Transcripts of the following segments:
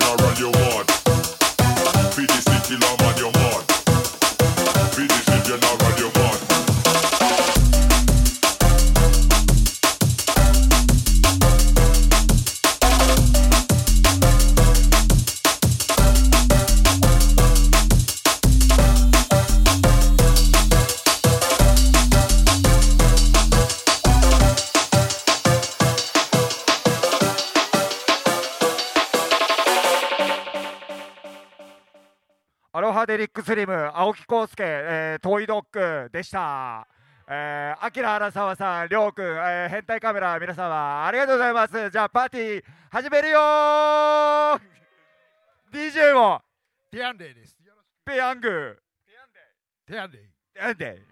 generation. 青木康介、えー、トイドッグでした。えー、アキラ荒沢さん、りょうくん、えー、変態カメラ、皆様ありがとうございます。じゃあ、パーティー始めるよー !DJ も、ティアンデイです。ペヤング、く。ティアンデイ。ペヤンデ、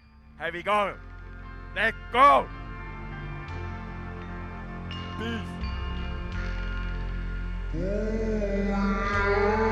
Here we go! Let's go! Peace!「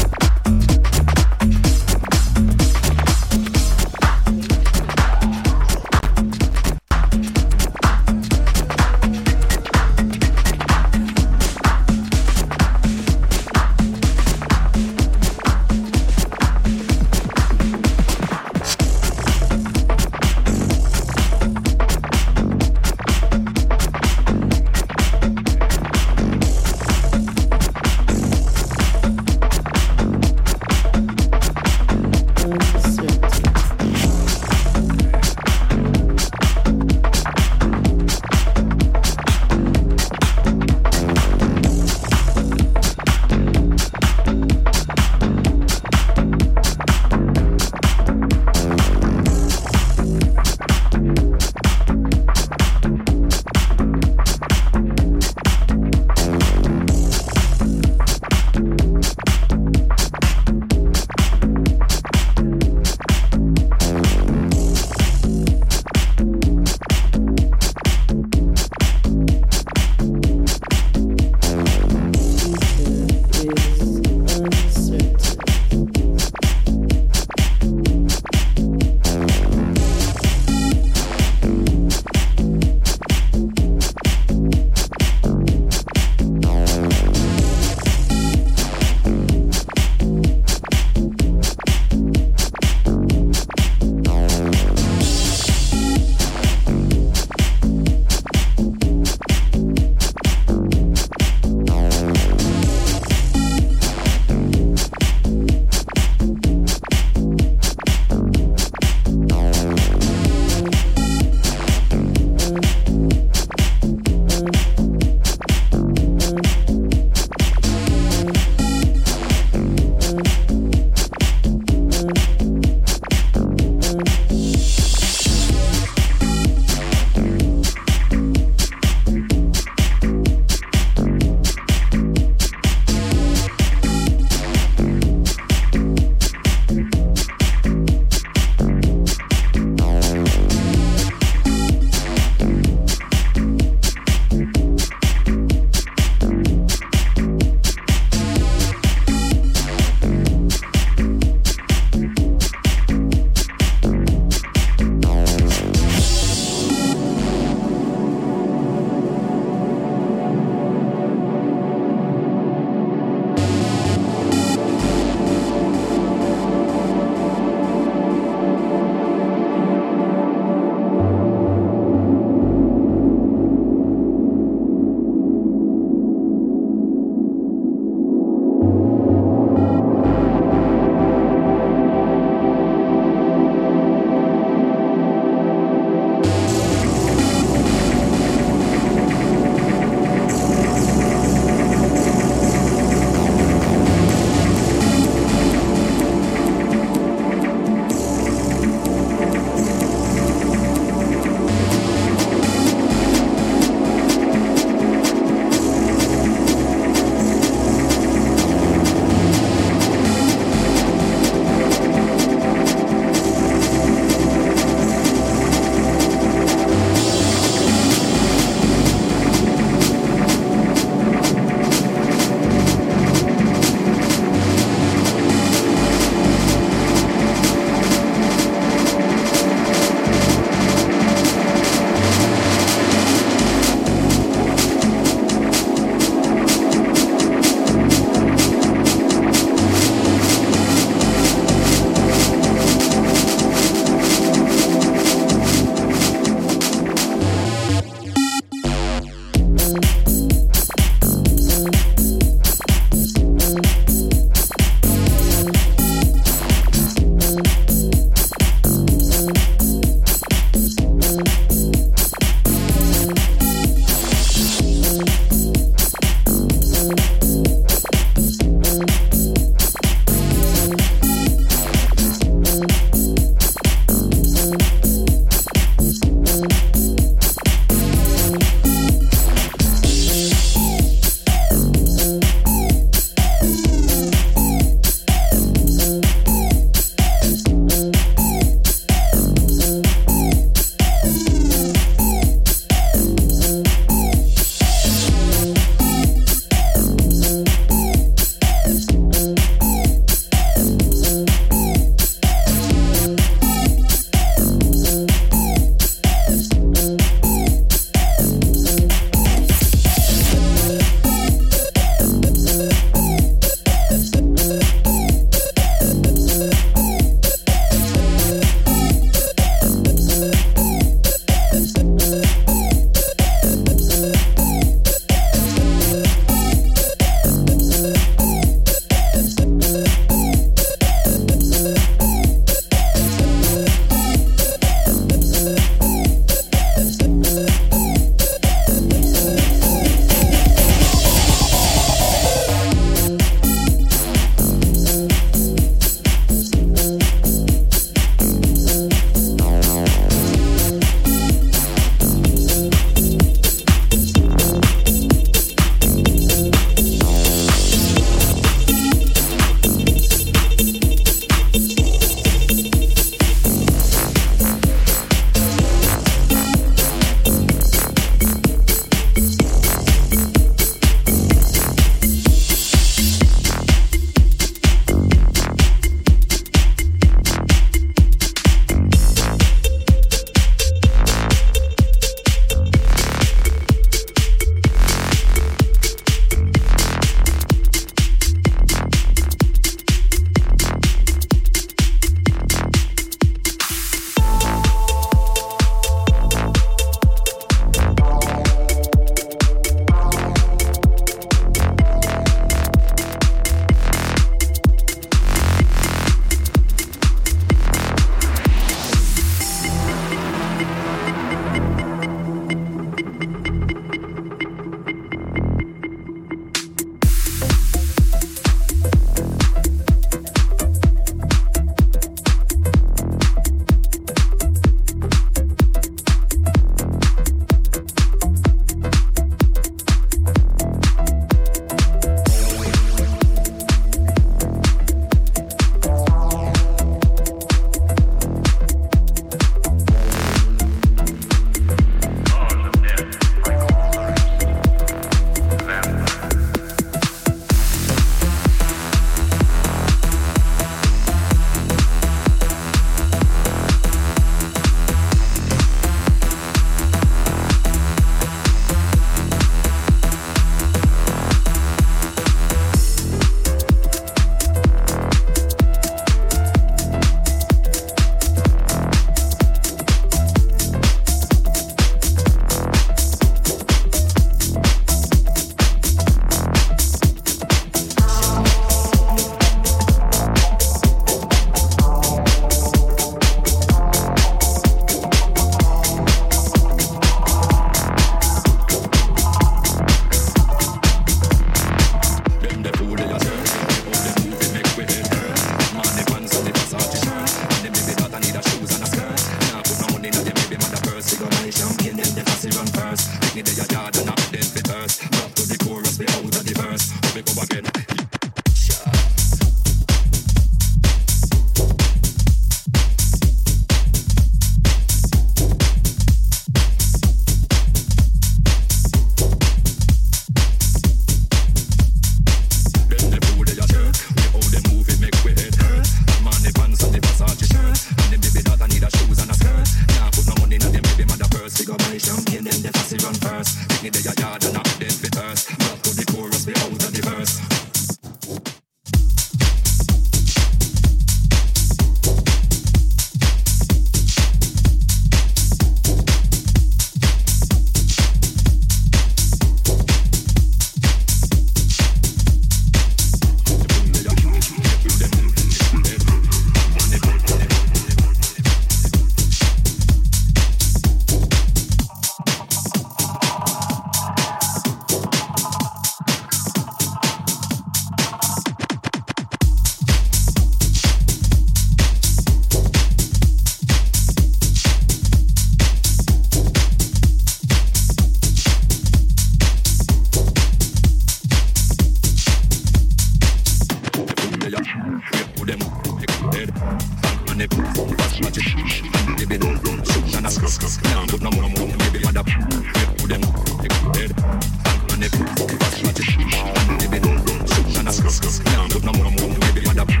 Look no more, no more, baby, Madam.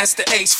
Master Ace.